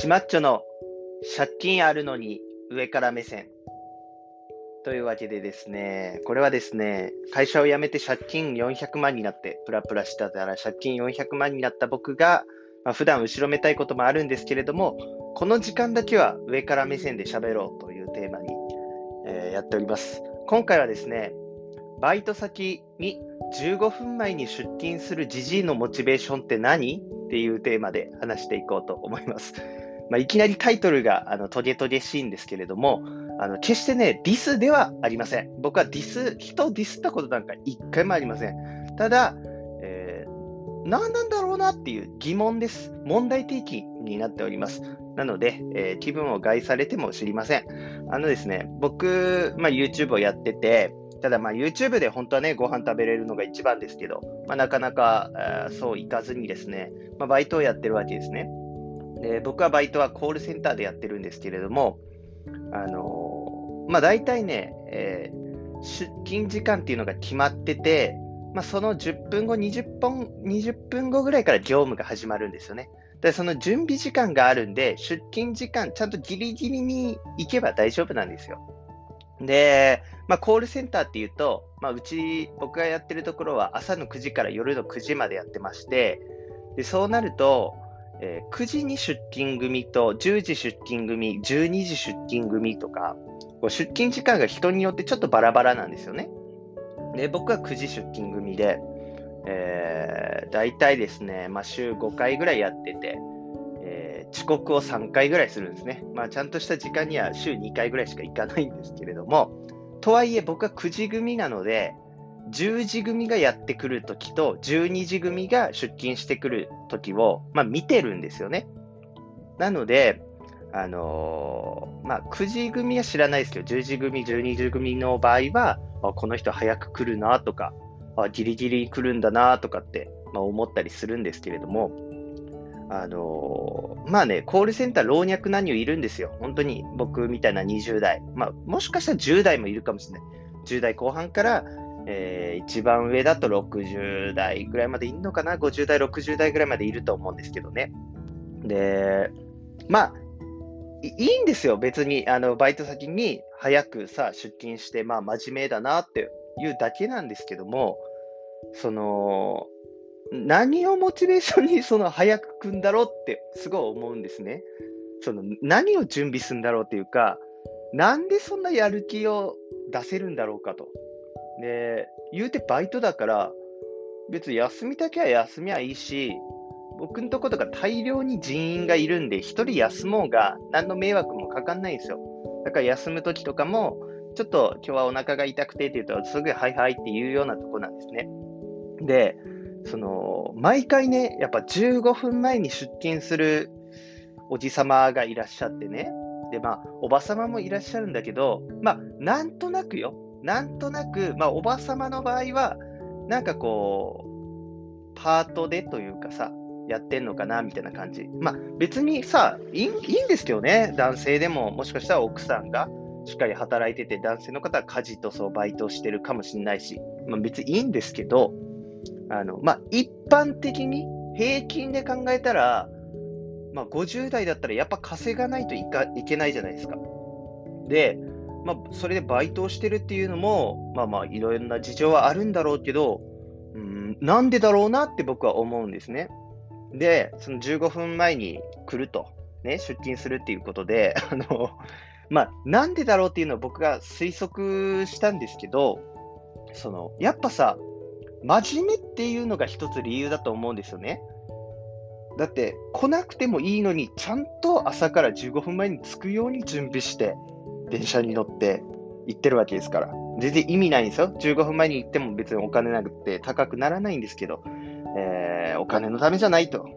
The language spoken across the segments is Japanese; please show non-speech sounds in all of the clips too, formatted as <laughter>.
シマッチョの借金あるのに上から目線。というわけでですね、これはですね、会社を辞めて借金400万になって、プラプラしたら借金400万になった僕が、まあ、普段後ろめたいこともあるんですけれども、この時間だけは上から目線で喋ろうというテーマに、えー、やっております。今回はですね、バイト先に15分前に出勤するじじいのモチベーションって何？っていうテーマで話していこうと思います。まあ、いきなりタイトルがあのトゲトゲしいんですけれども、あの決してね、ディスではありません。僕はディス、人をディスったことなんか一回もありません。ただ、えー、何なんだろうなっていう疑問です。問題提起になっております。なので、えー、気分を害されても知りません。あのですね、僕、まあ、YouTube をやってて、ただまあ YouTube で本当はね、ご飯食べれるのが一番ですけど、まあ、なかなかそういかずにですね、まあ、バイトをやってるわけですね。で僕はバイトはコールセンターでやってるんですけれども、あの、まあ大体ね、えー、出勤時間っていうのが決まってて、まあ、その10分後、20分、20分後ぐらいから業務が始まるんですよね。で、その準備時間があるんで、出勤時間、ちゃんとギリギリに行けば大丈夫なんですよ。で、まあ、コールセンターっていうと、まあ、うち、僕がやってるところは朝の9時から夜の9時までやってまして、でそうなると、え、9時に出勤組と10時出勤組、12時出勤組とか、こう出勤時間が人によってちょっとバラバラなんですよね。で僕は9時出勤組で、えー、大体ですね、まあ、週5回ぐらいやってて、えー、遅刻を3回ぐらいするんですね。まあ、ちゃんとした時間には週2回ぐらいしか行かないんですけれども、とはいえ僕は9時組なので、10時組がやってくるときと、12時組が出勤してくるときを、まあ、見てるんですよね。なので、あのー、まあ、9時組は知らないですけど、10時組、12時組の場合は、あこの人早く来るなとか、あギリギリ来るんだなとかって、まあ、思ったりするんですけれども、あのー、まあね、コールセンター老若男女いるんですよ。本当に僕みたいな20代。まあ、もしかしたら10代もいるかもしれない。10代後半から、えー、一番上だと60代ぐらいまでいるのかな ?50 代、60代ぐらいまでいると思うんですけどね。で、まあ、いいんですよ。別に、あの、バイト先に早くさ、出勤して、まあ、真面目だなっていうだけなんですけども、その、何をモチベーションに <laughs> その早く来んだろうってすごい思うんですね。その何を準備するんだろうっていうか、なんでそんなやる気を出せるんだろうかと。で、言うてバイトだから、別に休みたきゃ休みはいいし、僕のとことか大量に人員がいるんで、一人休もうが何の迷惑もかかんないんですよ。だから休むときとかも、ちょっと今日はお腹が痛くてって言うと、すぐはいはいって言うようなとこなんですね。で、その、毎回ね、やっぱ15分前に出勤するおじさまがいらっしゃってね。で、まあ、おばさまもいらっしゃるんだけど、まあ、なんとなくよ。なんとなく、まあ、おばさまの場合は、なんかこう、パートでというかさ、やってんのかなみたいな感じ。まあ、別にさいい、んですけどね。男性でも、もしかしたら奥さんがしっかり働いてて、男性の方は家事とそうバイトしてるかもしれないし、まあ、別にいいんですけど、あの、まあ、一般的に平均で考えたら、まあ、50代だったらやっぱ稼がないといかいけないじゃないですか。で、まあ、それでバイトをしてるっていうのも、まあまあ、いろんな事情はあるんだろうけど、うん、なんでだろうなって僕は思うんですね。で、その15分前に来ると、ね、出勤するっていうことで、<laughs> あの、まあ、なんでだろうっていうのを僕が推測したんですけど、その、やっぱさ、真面目っていうのが一つ理由だと思うんですよね。だって、来なくてもいいのに、ちゃんと朝から15分前に着くように準備して、電車に乗って行ってるわけですから。全然意味ないんですよ。15分前に行っても別にお金なくて高くならないんですけど、えー、お金のためじゃないと。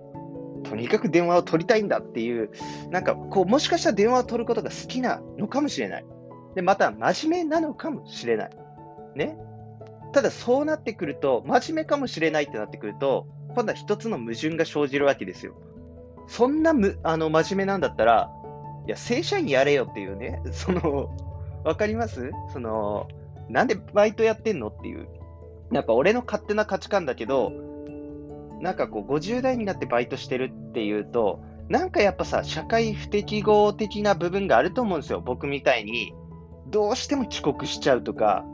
とにかく電話を取りたいんだっていう、なんかこう、もしかしたら電話を取ることが好きなのかもしれない。で、また真面目なのかもしれない。ね。ただそうなってくると、真面目かもしれないってなってくると、今度は一つの矛盾が生じるわけですよ。そんなむあの真面目なんだったら、いや、正社員やれよっていうね、<laughs> その、わかります？その、なんでバイトやってんのっていう。なんか俺の勝手な価値観だけど、なんかこう、50代になってバイトしてるっていうと、なんかやっぱさ、社会不適合的な部分があると思うんですよ。僕みたいに、どうしても遅刻しちゃうとか、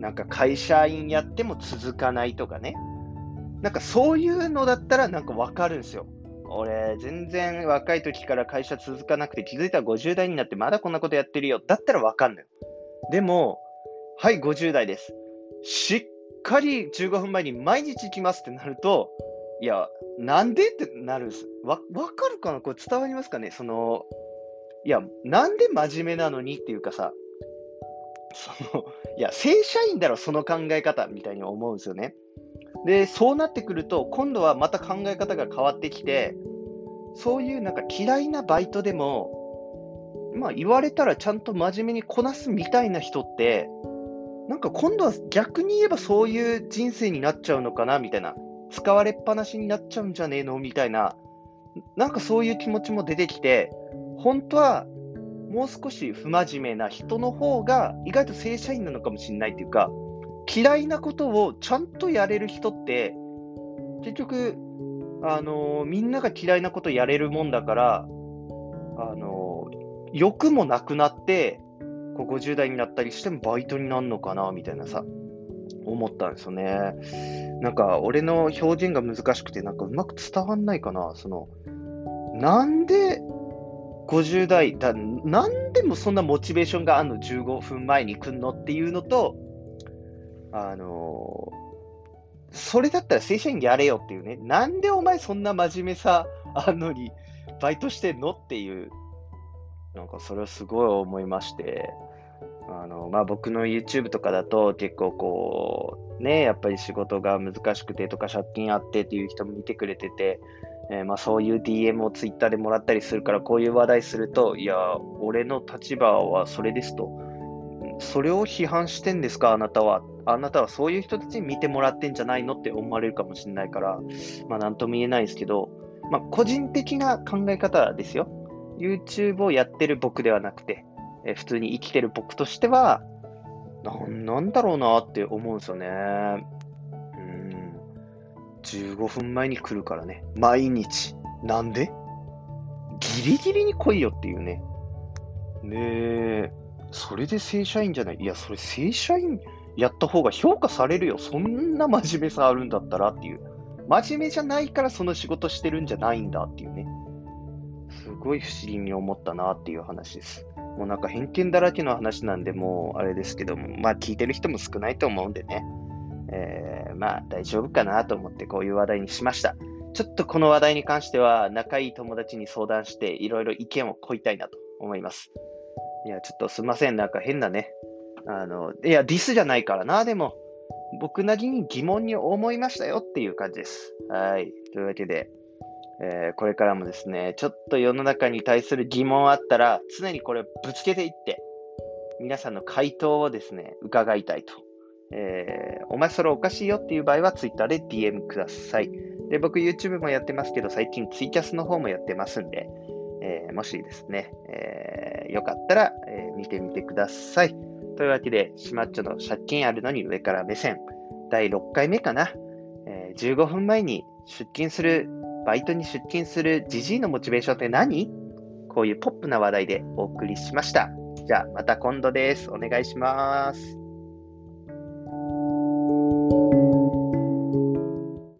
なんか会社員やっても続かないとかね。なんかそういうのだったらなんかわかるんですよ。俺、全然若い時から会社続かなくて気づいたら50代になってまだこんなことやってるよ。だったらわかんない。でも、はい、50代です。しっかり15分前に毎日行きますってなると、いや、なんでってなるんです。わ、わかるかな？これ伝わりますかね？その、いや、なんで真面目なのにっていうかさ、その、いや、正社員だろ、その考え方みたいに思うんですよね。で、そうなってくると、今度はまた考え方が変わってきて、そういうなんか嫌いなバイトでも、まあ言われたらちゃんと真面目にこなすみたいな人って、なんか今度は逆に言えばそういう人生になっちゃうのかなみたいな、使われっぱなしになっちゃうんじゃねえのみたいな、なんかそういう気持ちも出てきて、本当はもう少し不真面目な人の方が意外と正社員なのかもしれないっていうか、嫌いなことをちゃんとやれる人って、結局、あのー、みんなが嫌いなことやれるもんだから、あのー、欲もなくなって、こう50代になったりしてもバイトになるのかな、みたいなさ、思ったんですよね。なんか、俺の表現が難しくて、なんかうまく伝わんないかな。その、なんで50代だ、なんでもそんなモチベーションがあるの15分前に来んのっていうのと、あのー、それだったら正社員やれよっていうね、なんでお前そんな真面目さあんのにバイトしてんのっていう、なんかそれはすごい思いまして、あの、まあ、僕の YouTube とかだと結構こう、ね、やっぱり仕事が難しくてとか借金あってっていう人も見てくれてて、えー、まあ、そういう DM を Twitter でもらったりするからこういう話題すると、いや、俺の立場はそれですと。それを批判してんですかあなたは。あなたはそういう人たちに見てもらってんじゃないのって思われるかもしれないから、まあなんとも言えないですけど、まあ個人的な考え方ですよ。YouTube をやってる僕ではなくて、え普通に生きてる僕としては、ななんだろうなって思うんですよね。うん。15分前に来るからね。毎日。なんで？ギリギリに来いよっていうね。ねえ。それで正社員じゃない？いや、それ正社員やった方が評価されるよ。そんな真面目さあるんだったらっていう。真面目じゃないからその仕事してるんじゃないんだっていうね。すごい不思議に思ったなっていう話です。もうなんか偏見だらけの話なんで、もうあれですけども、まあ聞いてる人も少ないと思うんでね。えー、まあ大丈夫かなと思ってこういう話題にしました。ちょっとこの話題に関しては仲いい友達に相談していろいろ意見をこいたいなと思います。いや、ちょっとすいません。なんか変なね。あの、いや、ディスじゃないからな。でも、僕なりに疑問に思いましたよっていう感じです。はい。というわけで、えー、これからもですね、ちょっと世の中に対する疑問あったら、常にこれぶつけていって、皆さんの回答をですね、伺いたいと。えー、お前それおかしいよっていう場合は Twitter で DM ください。で、僕 YouTube もやってますけど、最近ツイキャスの方もやってますんで、えー、もしですね、えー、よかったら、え、見てみてください。というわけで、シマッチョの借金あるのに上から目線、第6回目かな。えー、15分前に出勤する、バイトに出勤するジジイのモチベーションって何？こういうポップな話題でお送りしました。じゃあ、また今度です。お願いします。